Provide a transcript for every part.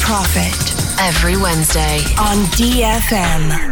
Profit Every Wednesday. on DFM.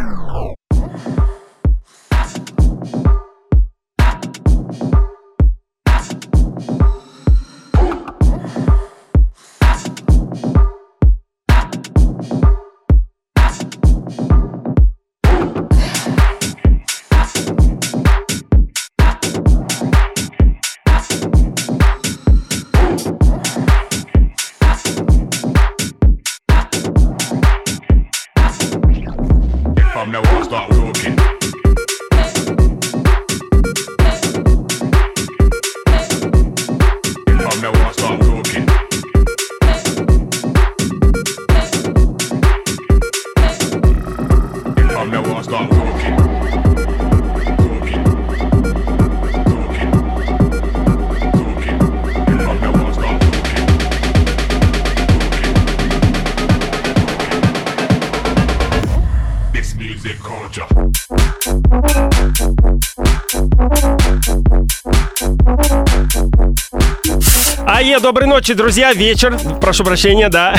Ае, доброй ночи, друзья, вечер, прошу прощения, да.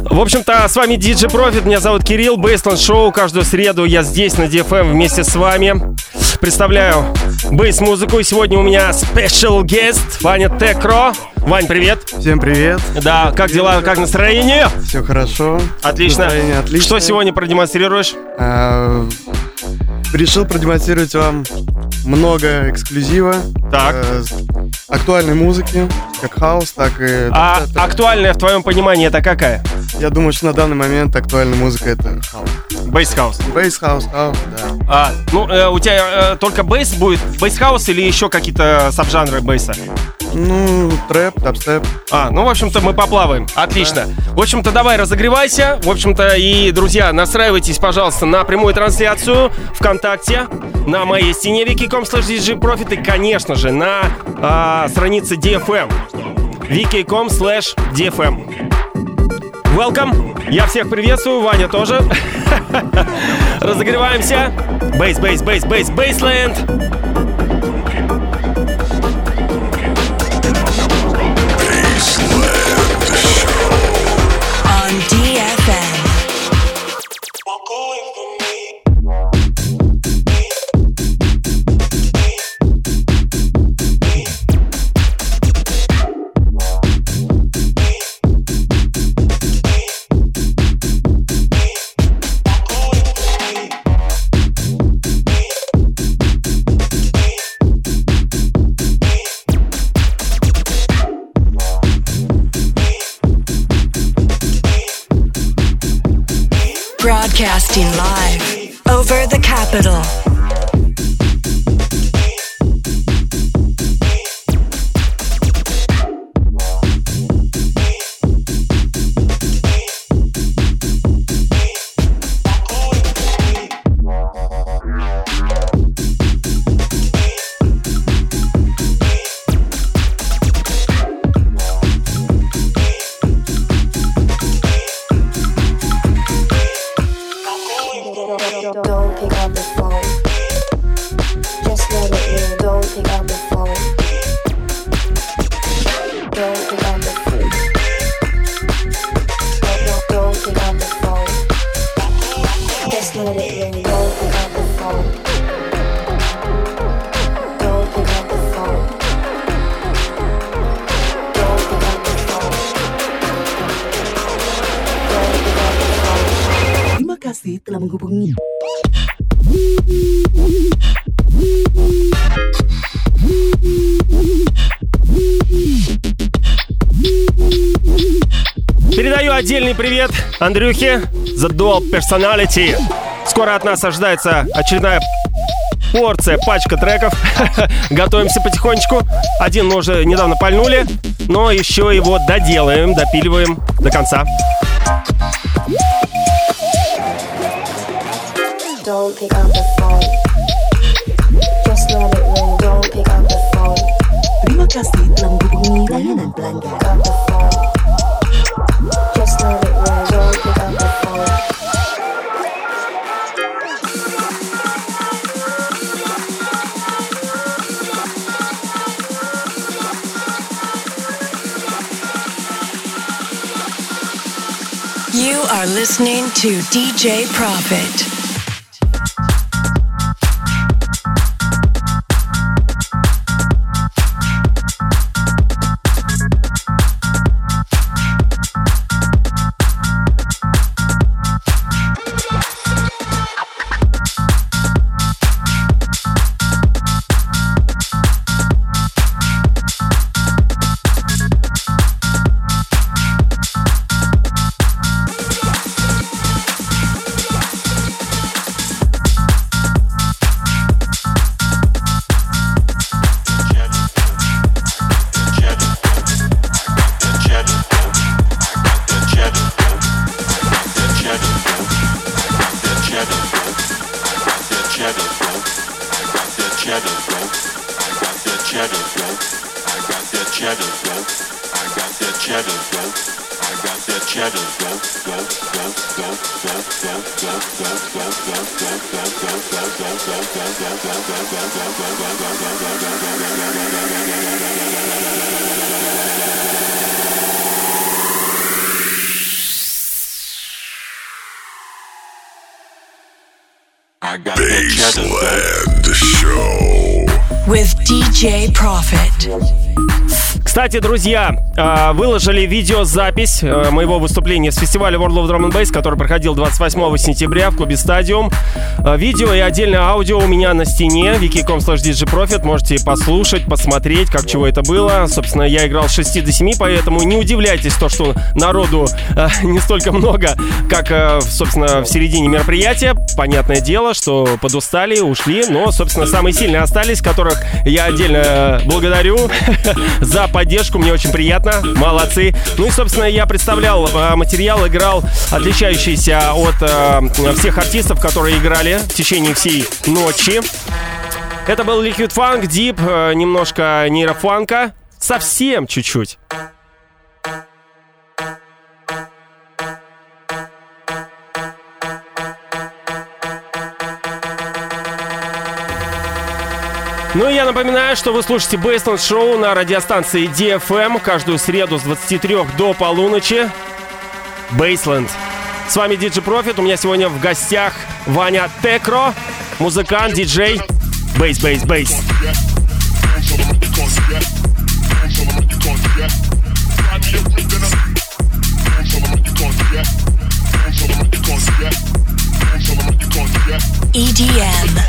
В общем-то, с вами DJ Profit, меня зовут Кирилл, Бейсленд Шоу, каждую среду я здесь на DFM вместе с вами. Представляю бейс-музыку, и сегодня у меня special guest Ваня Текро. Вань, привет. Всем привет, Да, как дела, как настроение? все хорошо. Отлично. Настроение отличное. Что сегодня продемонстрируешь? А, решил продемонстрировать вам много эксклюзива. Так. э, актуальной музыки, как хаус, так и... А это- актуальная в твоем понимании это какая? Я думаю, что на данный момент актуальная музыка это хаус. Bass house. Bass house, да. А, ну, э, у тебя э, только bass будет, bass house или еще какие-то сабжанры bass'а? Ну, трэп, дабстеп. А, ну, в общем-то, мы поплаваем. Отлично. В общем-то, давай разогревайся. В общем-то, и, друзья, настраивайтесь, пожалуйста, на прямую трансляцию ВКонтакте, на моей стене wiki.com slash и, конечно же, на а, странице DFM. wiki.com slash DFM. Welcome. Я всех приветствую, Ваня тоже. Разогреваемся. Бейс, бейс, бейс, бейс, бейсленд. Broadcasting live over the capital. Андрюхе The Dual Personality. Скоро от нас ожидается очередная порция, пачка треков. Готовимся потихонечку. Один мы уже недавно пальнули, но еще его доделаем, допиливаем до конца. Don't pick up the phone. Just let it ring. Don't pick up the phone. Pelanggan. Listening to DJ Profit. Кстати, друзья, э, выложили видеозапись э, моего выступления с фестиваля World of Drum and Bass, который проходил 28 сентября в клубе Стадиум. Э, Видео и отдельное аудио у меня на стене wiki.com slash djprofit. Можете послушать, посмотреть, как чего это было. Собственно, я играл с 6 до 7, поэтому не удивляйтесь то, что народу э, не столько много, как, э, собственно, в середине мероприятия. Понятное дело, что подустали, ушли, но, собственно, самые сильные остались, которых я отдельно э, благодарю за поддержку, мне очень приятно, молодцы. Ну и, собственно, я представлял э, материал, играл отличающийся от э, всех артистов, которые играли в течение всей ночи. Это был Liquid Funk, Deep, э, немножко нейрофанка, совсем чуть-чуть. Ну и я напоминаю, что вы слушаете Bassland Show на радиостанции DFM каждую среду с 23 до полуночи. Bassland. С вами DJ Profit. У меня сегодня в гостях Ваня Текро, музыкант, диджей. Bass, bass, bass. EDM.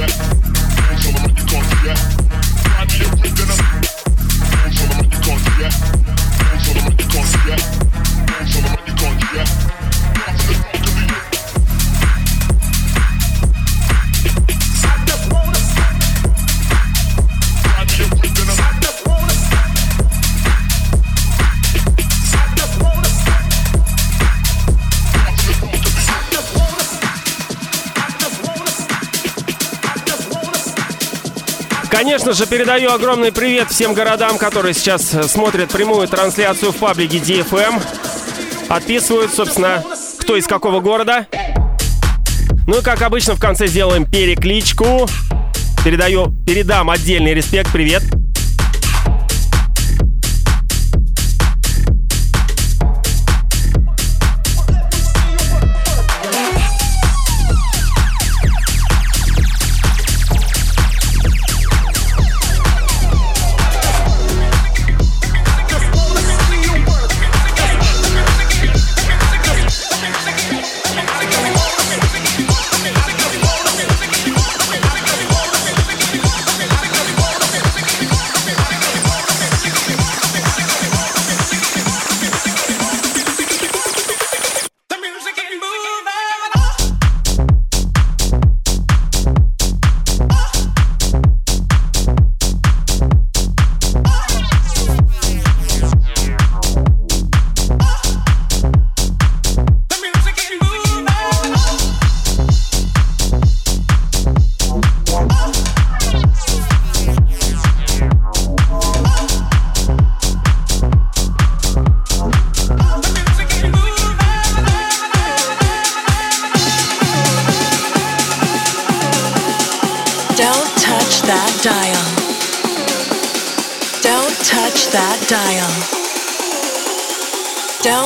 Yeah. Конечно же, передаю огромный привет всем городам, которые сейчас э, смотрят прямую трансляцию в паблике DFM. Отписывают, собственно, кто из какого города. Ну и, как обычно, в конце сделаем перекличку. Передаю, передам отдельный респект, привет.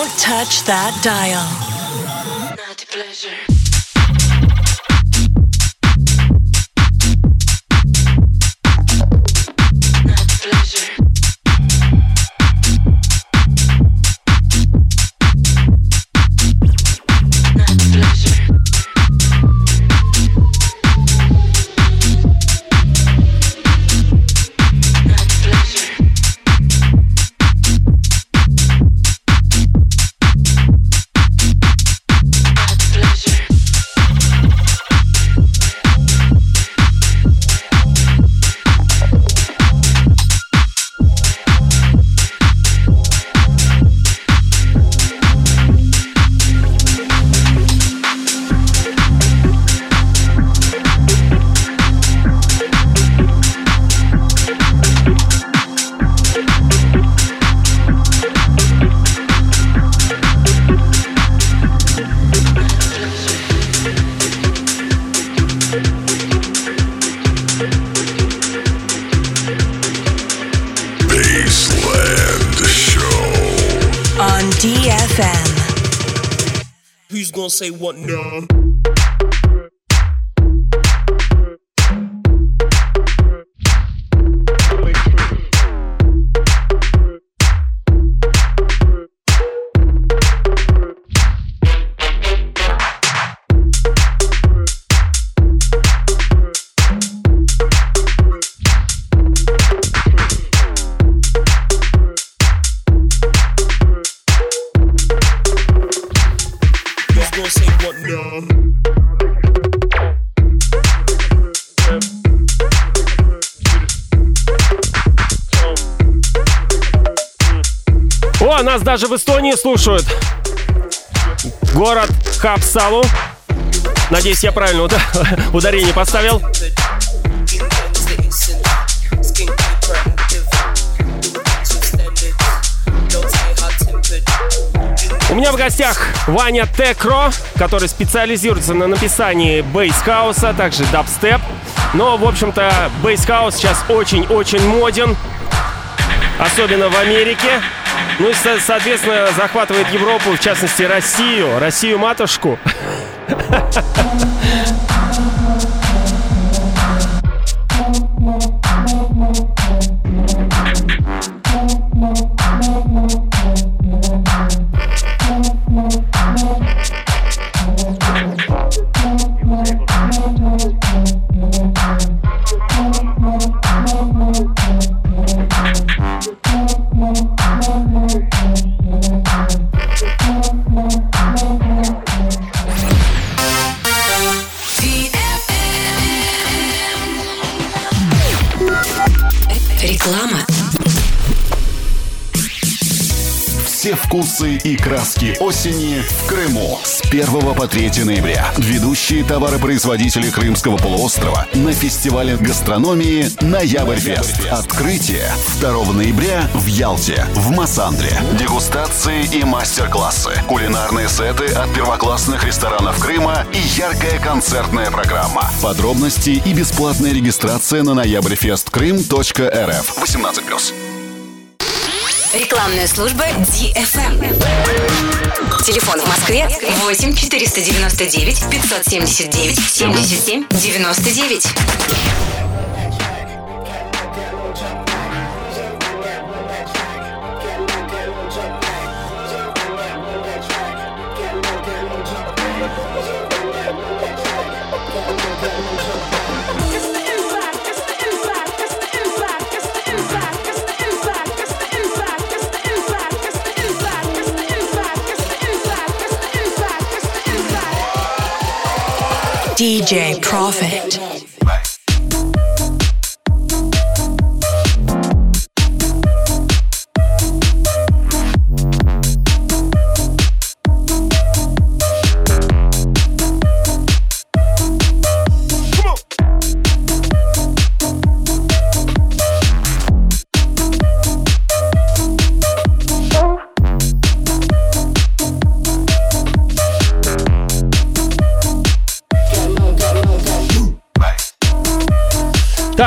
Don't touch that dial. Not pleasure. Say what now? О, нас даже в Эстонии слушают. Город Хапсалу. Надеюсь, я правильно уда- ударение поставил. У меня в гостях Ваня Текро, который специализируется на написании bass house а, также дабстеп. Но, в общем-то, bass house сейчас очень-очень моден, особенно в Америке. Ну и, со- соответственно, захватывает Европу, в частности, Россию, Россию-матушку. Вкусы и краски осени в Крыму с 1 по 3 ноября. Ведущие товаропроизводители Крымского полуострова на фестивале гастрономии «Ноябрьфест». Открытие 2 ноября в Ялте, в Массандре. Дегустации и мастер-классы, кулинарные сеты от первоклассных ресторанов Крыма и яркая концертная программа. Подробности и бесплатная регистрация на ноябрьфесткрым.рф 18+. Рекламная служба DFM. Телефон в Москве 8 499 579 77 99. DJ Profit.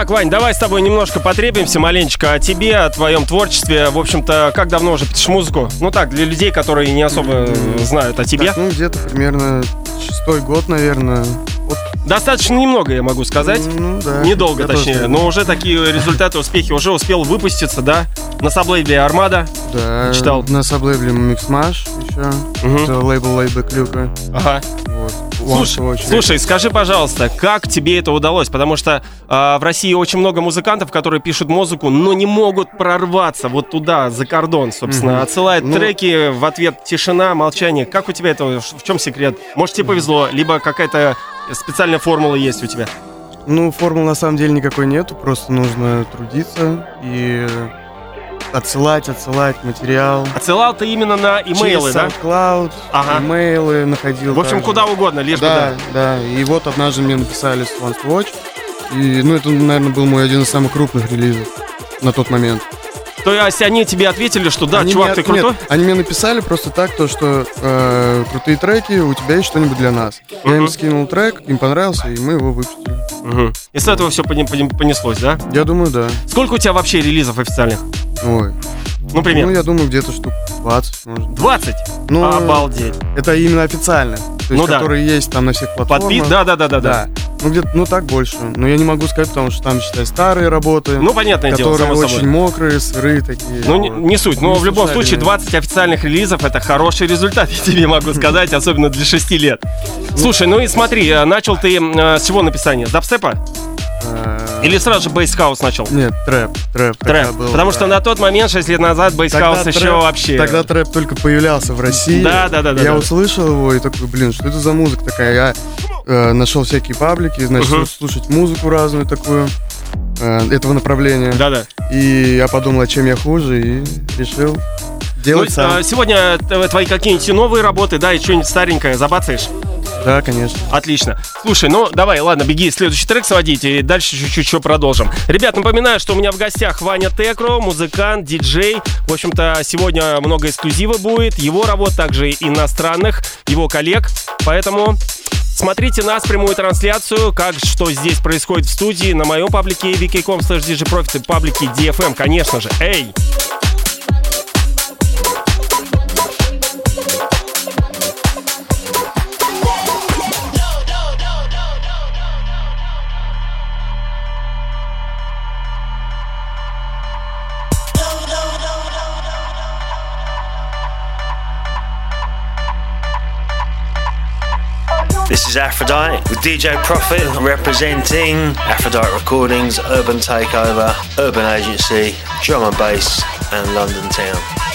Так, Вань, давай с тобой немножко потребуемся маленечко о тебе, о твоем творчестве. В общем-то, как давно уже пишешь музыку? Ну так, для людей, которые не особо знают о тебе. Так, ну, где-то примерно шестой год, наверное. Вот, Достаточно немного, я могу сказать. ну, да. Недолго, Я тоже точнее. так Но уже такие результаты, успехи. Уже успел выпуститься, да? На саблейбле «Армада». Да, Читал. на саблейбле Миксмаш еще. Мгм. Это лейбл Лейбе Клюка. Ага. Слушай, слушай, скажи, пожалуйста, как тебе это удалось? Потому что а, в России очень много музыкантов, которые пишут музыку, но не могут прорваться вот туда, за кордон, собственно. Мгм. Отсылают Ну- треки, в ответ тишина, молчание. Как у тебя это? В чем секрет? Может, тебе повезло, либо какая-то специальная формула есть у тебя? Ну, формул на самом деле никакой нету, просто нужно трудиться и отсылать, отсылать материал. Отсылал ты именно на имейлы, Через да? SoundCloud, Ага. имейлы находил. В общем, также. куда угодно, лишь бы Да, да. да. И вот однажды мне написали с One Watch. И, ну, это, наверное, был мой один из самых крупных релизов на тот момент. То есть они тебе ответили, что да, Они чувак, мне- ты крутой? Нет, они мне написали просто так, то, что э, крутые треки, у тебя есть что-нибудь для нас. Я им скинул трек, им понравился, и мы его выпустили. Мгм. И с этого все понеслось, да? Я думаю, да. Сколько у тебя вообще релизов официальных? Ой. Ну, примерно. Ну, я думаю, где-то штук 20, может. 20? Ну, Обалдеть. Это именно официально. То есть, Ну да. которые есть там на всех платформах. Подпис? Да, да, да, да, да. Ну, где-то, ну, так больше. Но я не могу сказать, потому что там, считай, старые работы. Ну, понятное дело, которые само очень собой. мокрые, сырые такие. Ну, не, не суть, но Не в любом случае 20 официальных релизов это хороший результат, я тебе могу сказать, особенно для 6 лет. Слушай, ну и смотри, э, начал ты э, с чего написания? С дабстепа? Или сразу же bass house начал? Нет, трэп. Трэп. Трэп. был, Потому да. что на тот момент, 6 лет назад, bass house еще трэп- вообще... Тогда трэп только появлялся в России. Да, да, да, да, Я да. услышал его и такой, блин, что это за музыка такая? Я э, нашел всякие паблики, начал Мгм. слушать музыку разную такую э, этого направления. Да-да. И я подумал, а чем я хуже, и решил делать Ну, сам. э, сегодня э, твои какие-нибудь новые работы, да, и что-нибудь старенькое забацаешь? Да, конечно. Отлично. Слушай, ну давай, ладно, беги следующий трек сводить и дальше чуть-чуть еще продолжим. Ребят, напоминаю, что у меня в гостях Ваня Текро, музыкант, диджей. В общем-то, сегодня много эксклюзива будет. Его работ, также иностранных, его коллег. Поэтому Смотрите нас, прямую трансляцию, как что здесь происходит в студии, на моем паблике vk.com slash и паблике DFM, конечно же. Эй! This is Aphrodite with DJ Profit representing Aphrodite Recordings, Urban Takeover, Urban Agency, Drum and Bass, and London Town.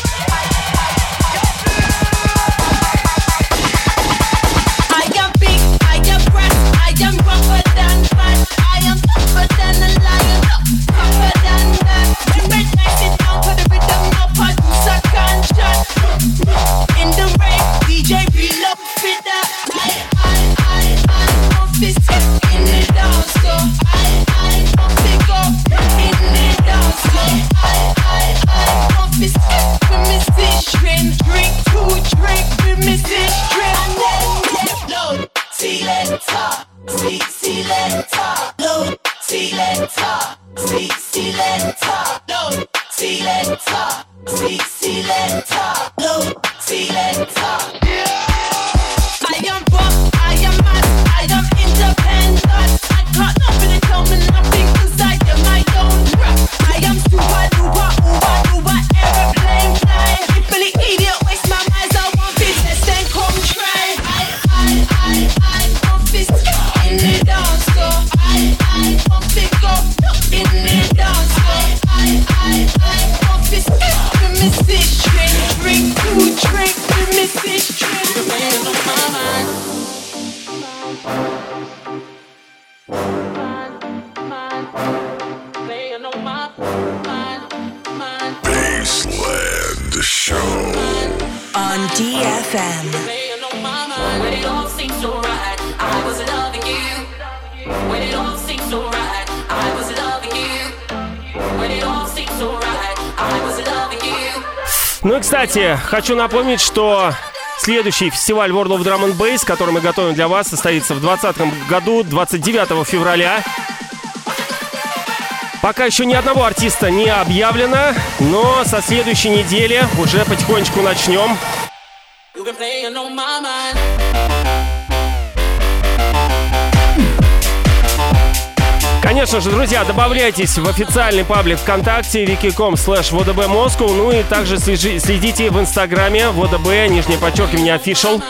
DFM. Playing on. Ну и, кстати, хочу напомнить, что следующий фестиваль World of Drum and Bass, который мы готовим для вас, состоится в 2020 году, 29 февраля. Пока еще ни одного артиста не объявлено, но со следующей недели уже потихонечку начнем. Конечно же, друзья, добавляйтесь в официальный паблик ВКонтакте wiki.com slash ВДБ Moscow, ну и также следите в Инстаграме ВДБ, нижнее подчеркивание, official.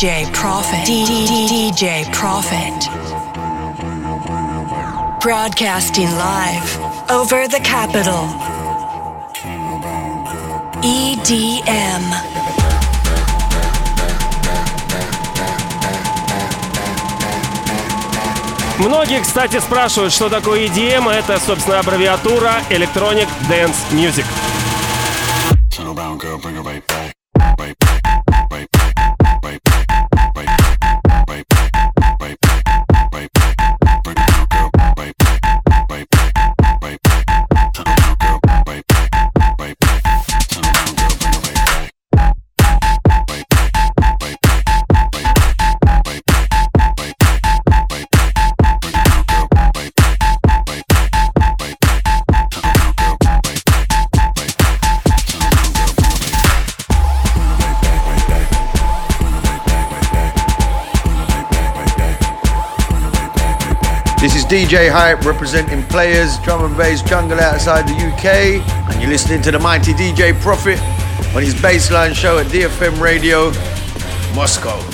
DJ Profit. DJ Profit. Broadcasting live over the capital. E EDM. Многие, кстати, спрашивают, что такое EDM. Это, собственно, аббревиатура Electronic Dance Music. DJ Hype representing players, drum and bass jungle outside the UK, and you're listening to the mighty DJ Profit on his baseline show at DFM Radio, Moscow.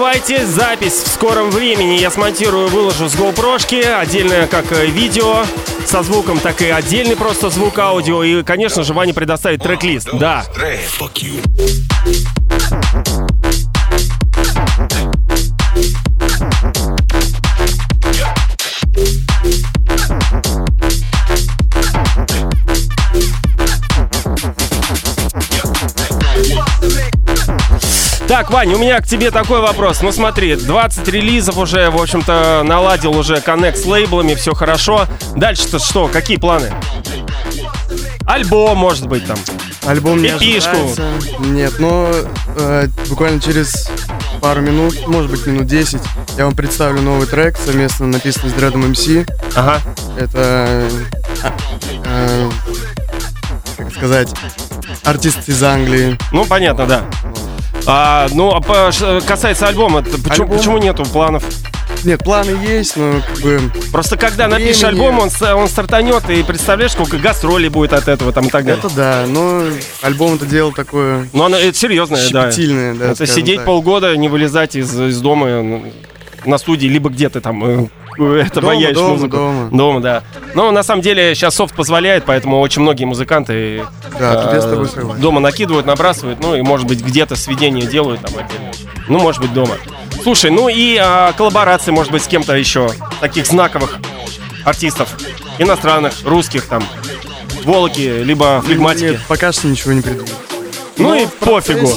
Переживайте, запись в скором времени я смонтирую, выложу с GoPro, отдельно как э, видео со звуком, так и отдельный просто звук аудио. И, конечно же, Ваня предоставит трек-лист. Да. Так, Вань, у меня к тебе такой вопрос. Ну смотри, 20 релизов уже, в общем-то, наладил уже коннект с лейблами, все хорошо. Дальше-то что? Какие планы? Альбом, может быть, там. Альбом не ожидается. Нет, но э, буквально через пару минут, может быть минут 10, я вам представлю новый трек, совместно написанный с Дредом МС. Ага. Это, э, э, как сказать, артист из Англии. Ну, понятно, да. А, ну, а по- касается альбома, почему, Альбом- почему нету планов? Нет, планы есть, но как бы... Просто когда напишешь Времени. альбом, он, он стартанет, и представляешь, сколько гастролей будет от этого там и так далее. Это да, но альбом это дело такое... Ну, оно это серьезное, да. Да, Это сидеть так. полгода, не вылезать из, из дома на студии, либо где ты там э, это Дома, дома, музыку. дома. Дома, да. Но на самом деле сейчас софт позволяет, поэтому очень многие музыканты Да, э, дома накидывают, набрасывают, ну и может быть где-то сведения делают там отдельно. Ну, может быть, дома. Слушай, ну и а, коллаборации, может быть, с кем-то еще, таких знаковых артистов, иностранных, русских там, Волоки, либо флегматики. Нет, пока что ничего не придумал. Ну и пофигу.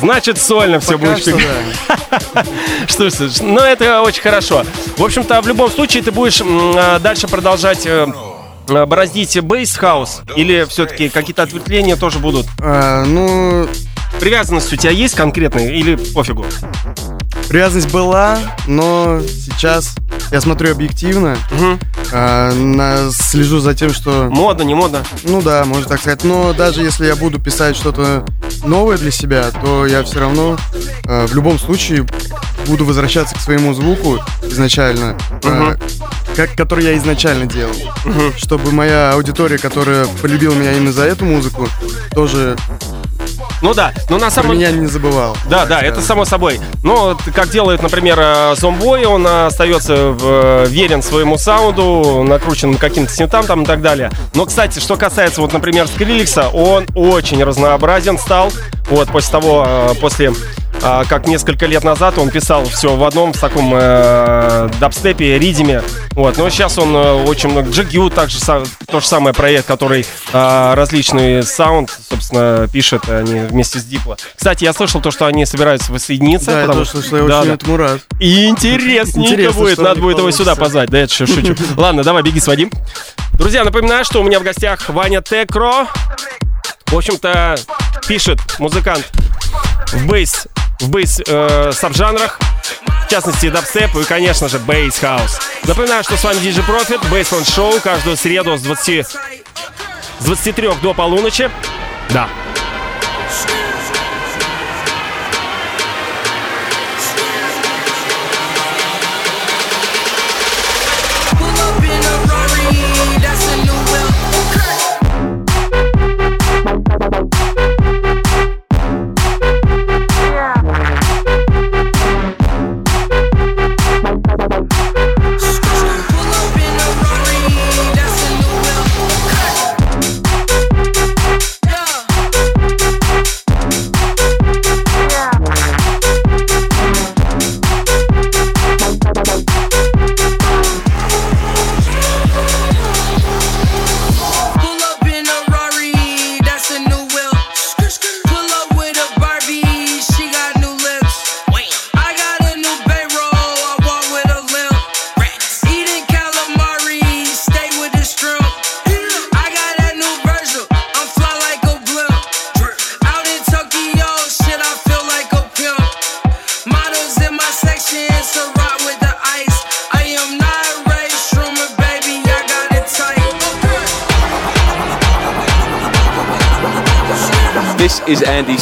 Значит, сольно все Пока будет что Что ж, слушай, ну это очень хорошо. В общем-то, в любом случае ты будешь а, дальше продолжать э, э, бороздить bass house? Или все-таки какие-то ответвления тоже будут? А, ну, Привязанность у тебя есть конкретная или пофигу? Привязанность была, но сейчас я смотрю объективно, а, на- слежу за тем, что... Модно, не модно? Ну да, можно так сказать. Но даже если я буду писать что-то новое для себя, то я все равно а, в любом случае буду возвращаться к своему звуку изначально, а, как, который я изначально делал. Чтобы моя аудитория, которая полюбила меня именно за эту музыку, тоже Ну да, но на про самом меня не забывал. Да, да, это само собой. Но вот как делает, например, э, Зомбой, он э, остается в- э, верен своему саунду, накрученным каким-то синтам там и так далее. Но, кстати, что касается, вот, например, Скриликса, он очень разнообразен стал. Вот, после того, после э, как несколько лет назад он писал все в одном в таком э, дабстепе, ридиме. Вот, но сейчас он э, очень много... Джигью также то же самое проект, который э, различный саунд, собственно, пишет они вместе с Дипло. Кстати, я слышал то, что они собираются воссоединиться. Да, я потому- тоже слышал, я Да, очень да. этому рад. И интересненько Интересно, будет. Надо будет его сюда получится. позвать. Да, я шу- шучу. Ладно, давай, беги, своди. Друзья, напоминаю, что у меня в гостях Ваня Текро. В общем-то, пишет музыкант в bass, в bass саб-жанрах, э, в частности дабстеп и, конечно же, bass house. Напоминаю, что с вами DJ Profit, Bassland Show, каждую среду с 20 с 23 до полуночи. Да.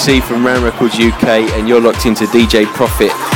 From Ram Records UK, and you're locked into DJ Profit.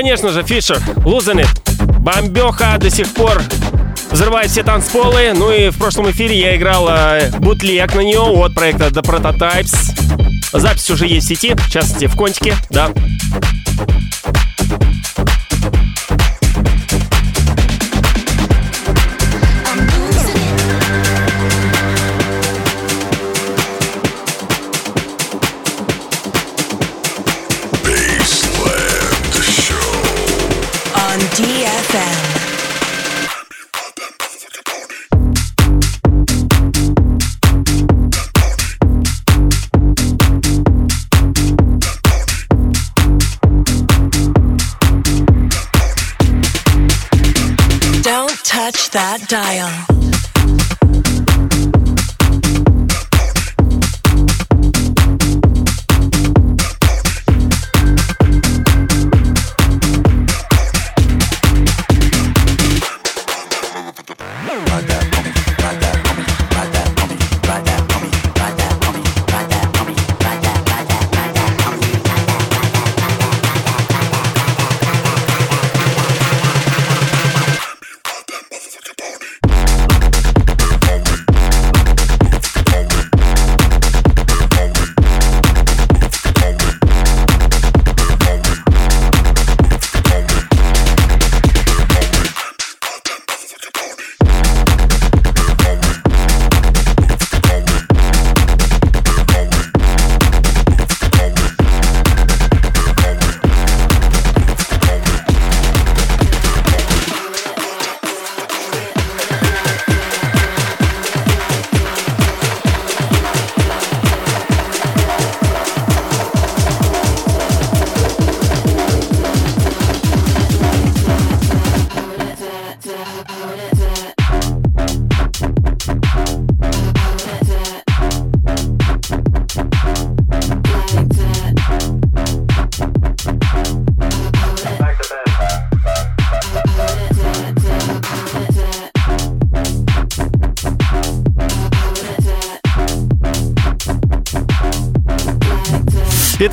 конечно же, Фишер, Лузенит. Бомбеха до сих пор взрывает все танцполы. Ну и в прошлом эфире я играл э, бутлег на нее от проекта э, The Prototypes. Запись уже есть в сети, в частности в Контике, да. style.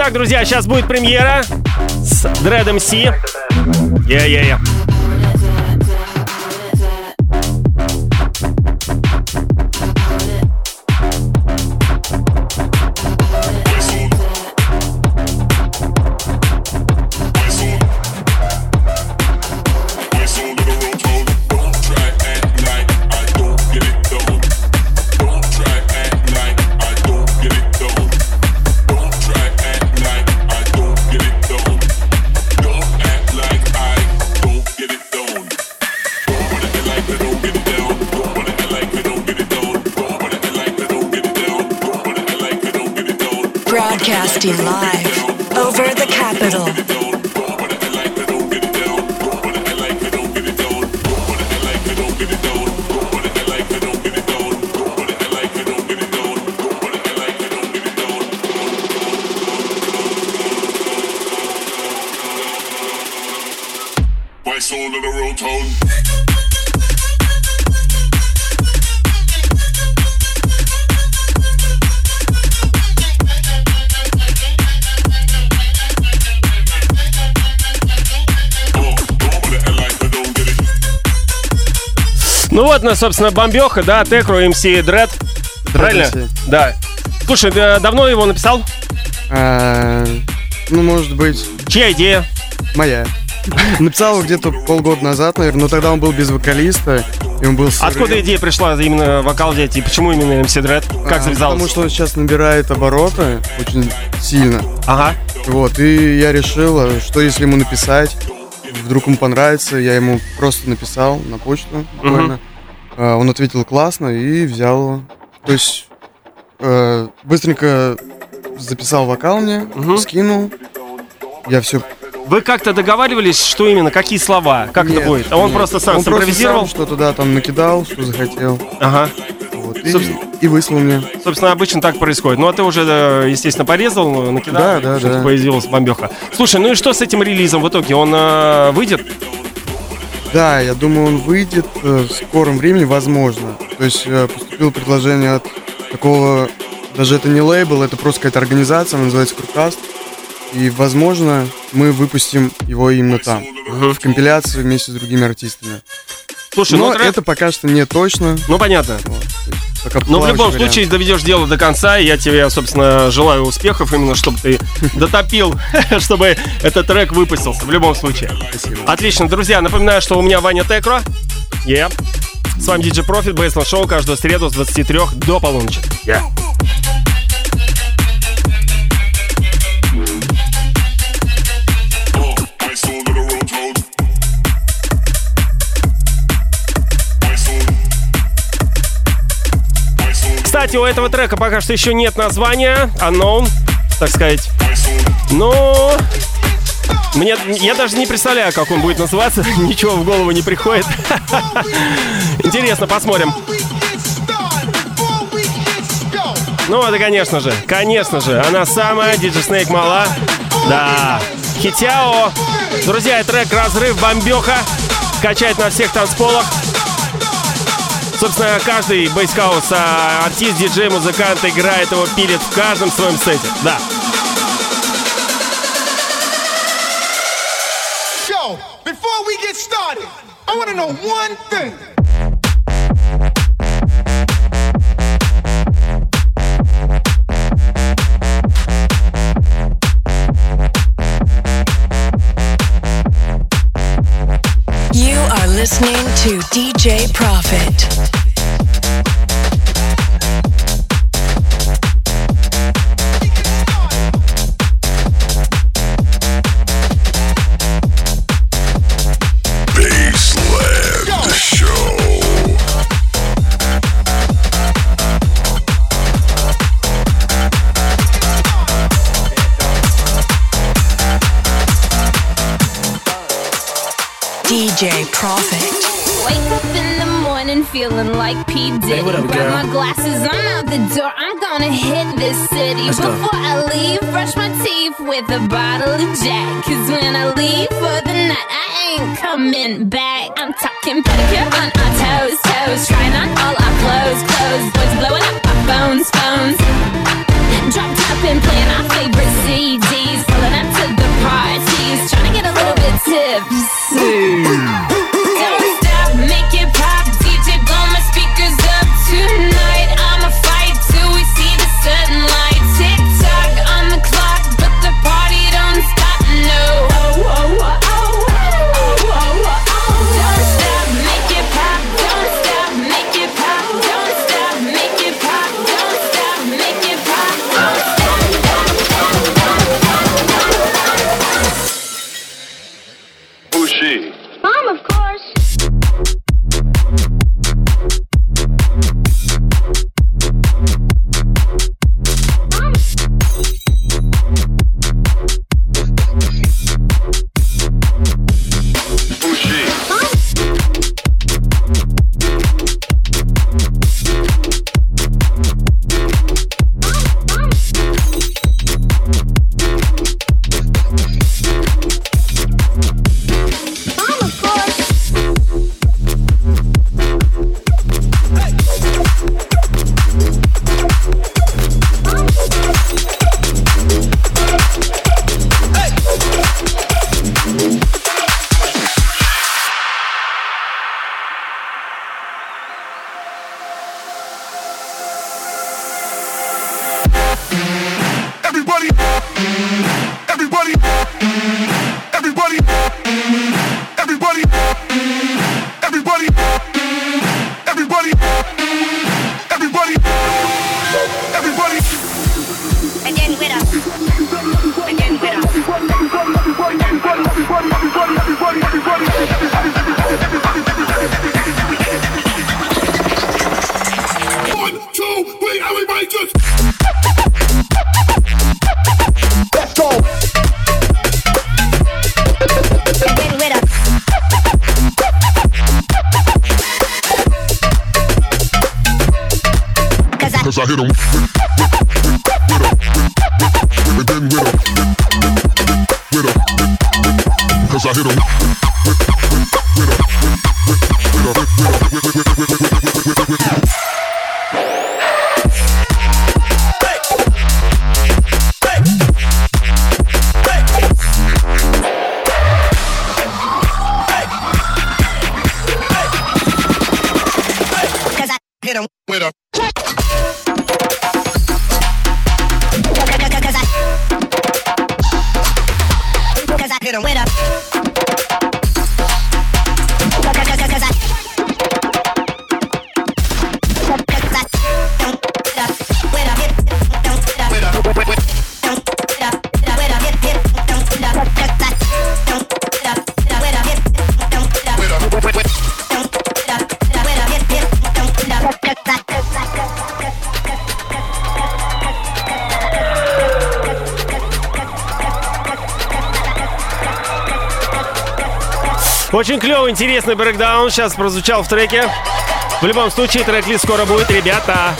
Итак, друзья, сейчас будет премьера с Дредом Си. Я-я-я. Broadcasting live over the capital. Ну, собственно, бомбеха, да, Текро, МС Дред. Правильно? MC. Да. Слушай, да, давно его написал? А, ну, может быть, Чья идея? моя. Написал его где-то полгода назад, наверное, но тогда он был без вокалиста, и он был сырым. Откуда идея пришла именно вокал взять? И почему именно МС Дред? Как А, завязалось? Потому что он сейчас набирает обороты очень сильно. Ага. Вот, и я решил, а что если ему написать, вдруг ему понравится, я ему просто написал на почту буквально. А, Он ответил классно и взял его. То есть э, быстренько записал вокал мне, скинул. Я все Вы как-то договаривались, что именно, какие слова, как это будет? А он просто сам он просто симпровизировал? сам что-то, да, там накидал, что захотел. Ага. Вот, и, Собственно- и выслал мне. Собственно, обычно так происходит. Ну, а ты уже, э, естественно, порезал, накидал, Да, да, да. появилась бомбеха. Слушай, ну и что с этим релизом в итоге? Он э, выйдет? Да, я думаю, он выйдет э, в скором времени, возможно. То есть э, поступило предложение от такого, даже это не лейбл, это просто какая-то организация, она называется Крукаст. И, возможно, мы выпустим его именно там, в компиляции вместе с другими артистами. Слушай, Но ну, это пока что не точно. Ну, понятно. Пока Но в плавающий любом вариант. случае доведешь дело до конца, и я тебе, собственно, желаю успехов, именно чтобы ты дотопил, чтобы этот трек выпустился, в любом случае. Отлично, друзья, напоминаю, что у меня Ваня Текро. Yeah. С вами DJ Profit, Бейсленд Шоу, каждую среду с 23 до полуночи. Yeah. Кстати, у этого трека пока что еще нет названия, unknown, так сказать. Но мне, я даже не представляю, как он будет называться, ничего в голову не приходит. Интересно, посмотрим. Ну, это, конечно же, конечно же, она самая, DJ Snake мала. Да, Хитяо. Друзья, трек «Разрыв бомбеха» качает на всех танцполах. Собственно, каждый бейскаус, а, артист, диджей, музыкант играет его, пилит в каждом своем сете. Да. Yo, before we get started, I want know one thing. You are listening to DJ Profit. DJ Profit. Wake up in the morning feeling like P. Diddy. Hey, what up, Grab girl? my glasses, I'm out the door. I'm gonna hit this city. Let's go. I leave, brush my teeth with a bottle of Jack. Cause when I leave for the night, I ain't coming back. I'm talking pedicure on our toes, toes. Trying on all our clothes, clothes. Boys blowing up our phones, phones. Drop top and playing our favorite CD tipsy. Hit him with a Очень клевый, интересный брейкдаун сейчас прозвучал в треке. В любом случае, трек-лист скоро будет, ребята.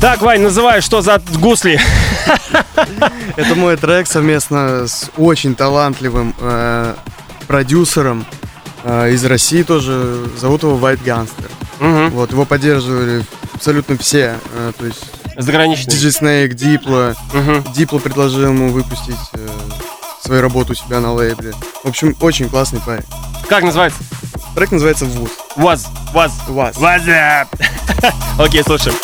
Так, Вань, называй, что за гусли? Это мой трек совместно с очень талантливым э, продюсером э, из России тоже. Зовут его White Gunster. Вот, его поддерживали абсолютно все. э, то есть Заграничные. DJ Snake, Дипло. Дипло предложил ему выпустить э, свою работу у себя на лейбле. В общем, очень классный парень. Как называется? Трек называется ВУЗ. Was, was. What's up? Окей, слушаем.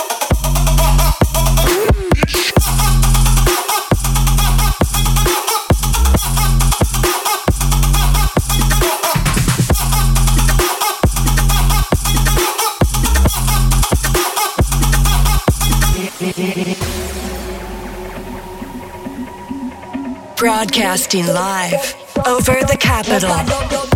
Broadcasting live over the capital.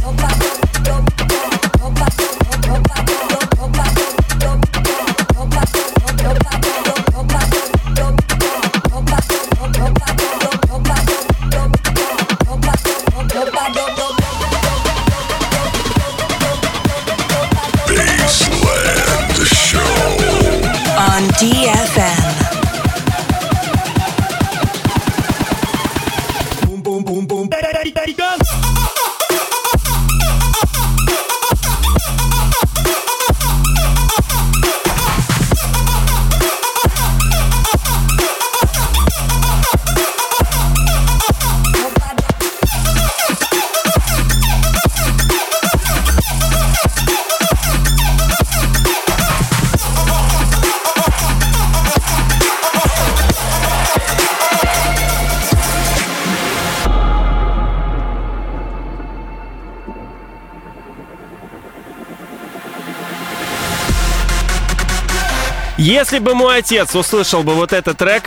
Если бы мой отец услышал бы вот этот трек,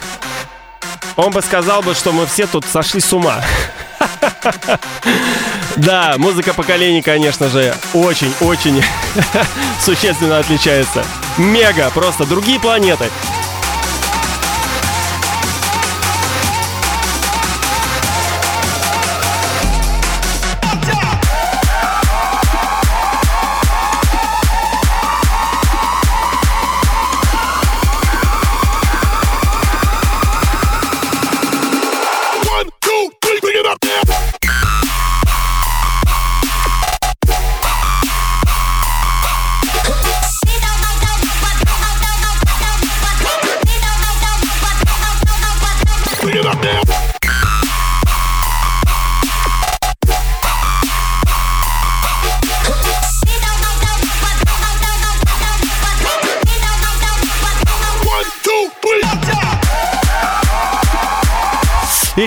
он бы сказал бы, что мы все тут сошли с ума. Да, музыка поколений, конечно же, очень-очень существенно отличается. Мега, просто другие планеты.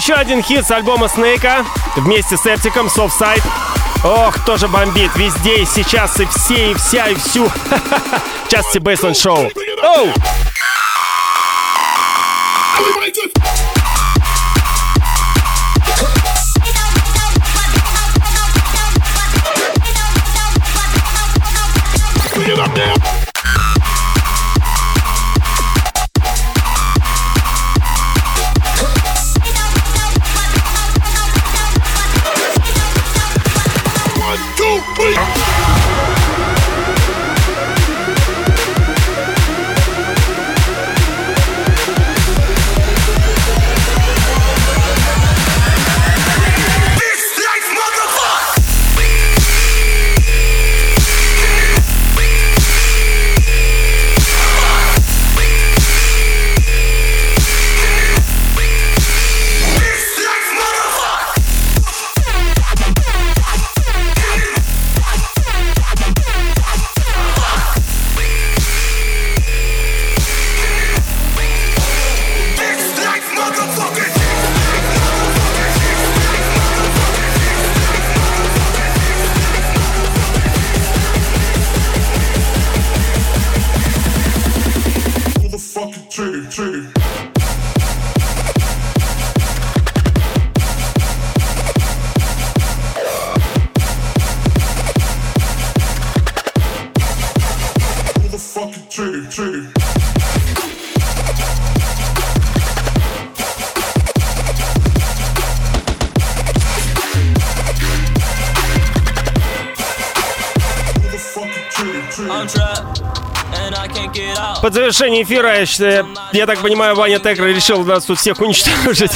Еще один хит с альбома Снейка вместе с Эптиком Soft Ох, тоже бомбит везде и сейчас, и все, и вся, и всю. Части Бейсленд Шоу. Оу! Get завершение эфира, я, я так понимаю, Ваня Текра решил нас тут всех уничтожить.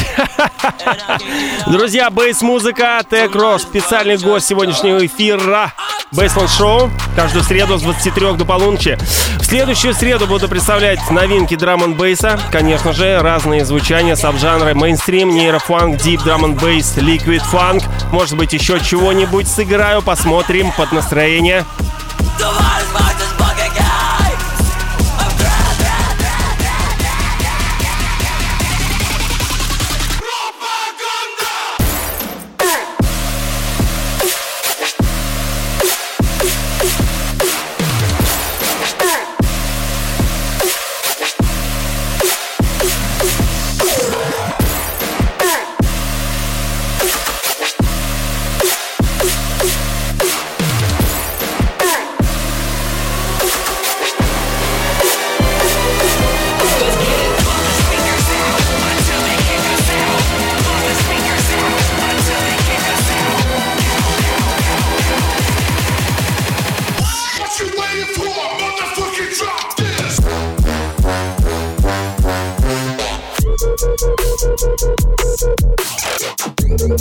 Друзья, бейс-музыка, Текро, специальный гость сегодняшнего эфира. Бейсленд Шоу каждую среду с 23 до полуночи. В следующую среду буду представлять новинки драм н бейса Конечно же, разные звучания, саб-жанры, мейнстрим, нейрофанк, дип драм н бейс ликвид фанк. Может быть, еще чего-нибудь сыграю, посмотрим под настроение. What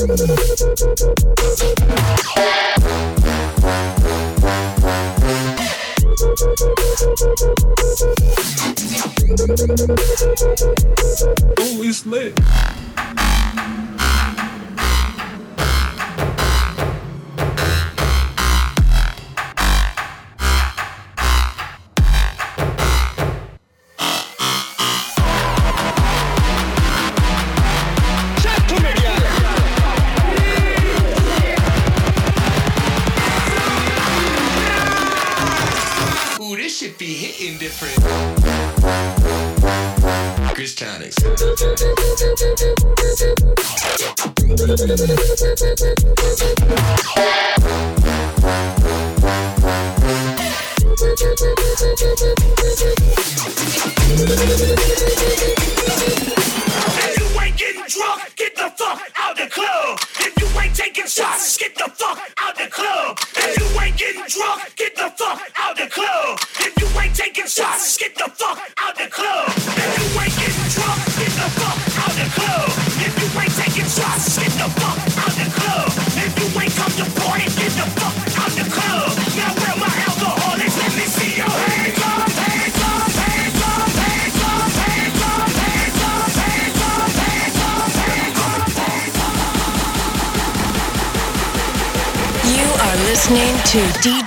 Ooh, it's lit.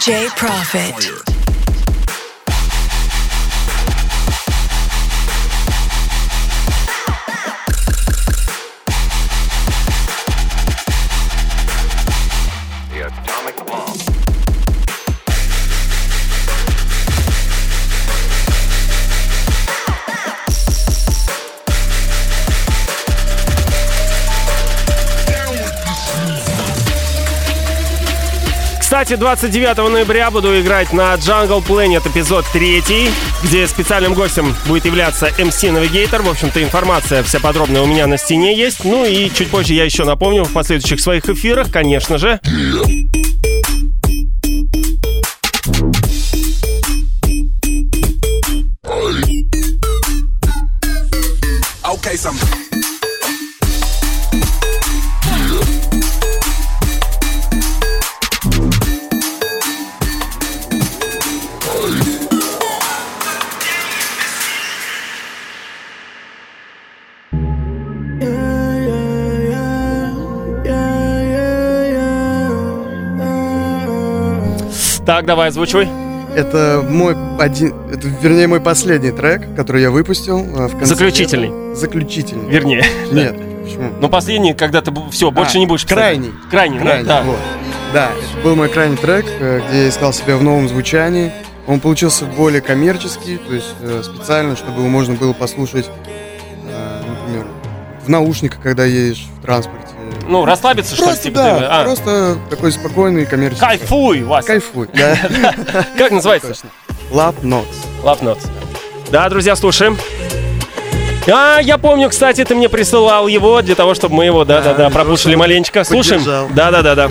DJ Profit. Кстати, 29 ноября буду играть на Jungle Planet эпизод 3, где специальным гостем будет являться MC Navigator. В общем-то, информация вся подробная у меня на стене есть. Ну и чуть позже я еще напомню в последующих своих эфирах, конечно же. Okay, Так, давай, озвучивай. Это мой один, это, вернее, мой последний трек, который я выпустил э, в конце. Заключительный. лета. Заключительный. Вернее. Нет. Почему? Но последний, когда ты все, больше А, не будешь писать. Крайний. Крайний, ну, Крайний, да. вот. Да, это был мой крайний трек, э, где я искал себя в новом звучании. Он получился более коммерческий, то есть э, специально, чтобы его можно было послушать, например, в наушниках, когда едешь в транспорте. Ну, расслабиться, что ли, Просто, типа? да, а. просто такой спокойный коммерческий. Кайфуй, Вася. Кайфуй, да. Как называется? Lap Notes. Lap Notes. Да, друзья, слушаем. А, я помню, кстати, ты мне присылал его для того, чтобы мы его, да-да-да, пропушили маленечко. Слушаем? Да-да-да-да.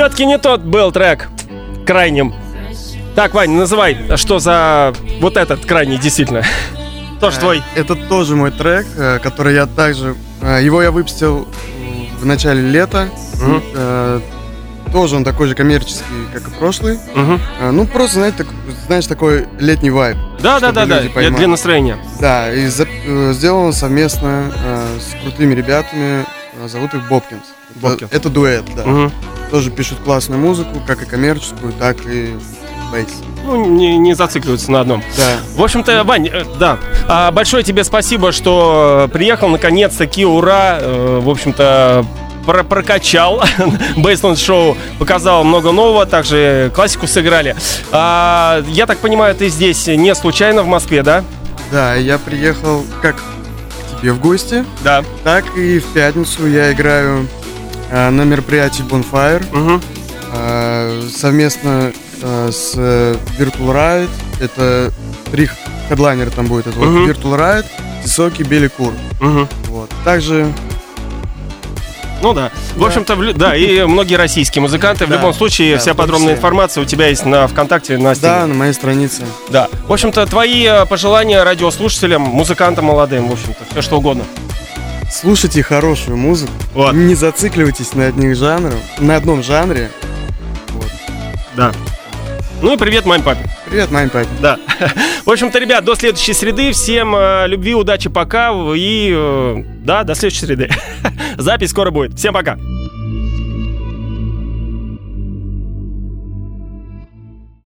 Все-таки не тот был трек крайним. Так, Вань, называй, что за вот этот крайний, действительно. Тоже Э, твой. Это тоже мой трек, э, который я также... э, Его я выпустил э, в начале лета. Э, Тоже он такой же коммерческий, как и прошлый. Э, Ну, просто, знаете, так- знаешь, такой летний вайб. Да, да, да, да, поймали. для настроения. Да, и за- э, сделано совместно э, с крутыми ребятами. э, Зовут их Бобкинс. Это- Бобкинс. Это, дуэт, да. Мгм. Тоже пишут классную музыку, как и коммерческую, так и бейс. Ну, не, не зацикливаться на одном. Да. В общем-то, Вань, э, да. А, большое тебе спасибо, что приехал наконец-таки, ура. Э, в общем-то, про- прокачал Бейсленд шоу, показал много нового, также классику сыграли. А, я так понимаю, ты здесь не случайно в Москве, да? Да, я приехал как к тебе в гости, да. так и в пятницу я играю на мероприятии Bonfire э, совместно э, с э, Virtual Riot. Это три хедлайнера там будет. Это вот Мгм. Virtual Riot, Высокий, Белый Кур. Мгм. Вот. Также Ну да. В общем-то, в да, и многие российские музыканты. В Да, любом случае, да, вся в подробная информация у тебя есть на ВКонтакте, на стене. Да, на моей странице. Да. В общем-то, твои э, пожелания радиослушателям, музыкантам молодым, в общем-то, все что угодно. Слушайте хорошую музыку. Не зацикливайтесь на одних жанрах, на одном жанре. Да. Ну и привет маме папе. Привет, маме папе. Да. В общем-то, ребят, до следующей среды. Всем э, любви, удачи, пока. И э, да, до следующей среды. Запись скоро будет. Всем пока.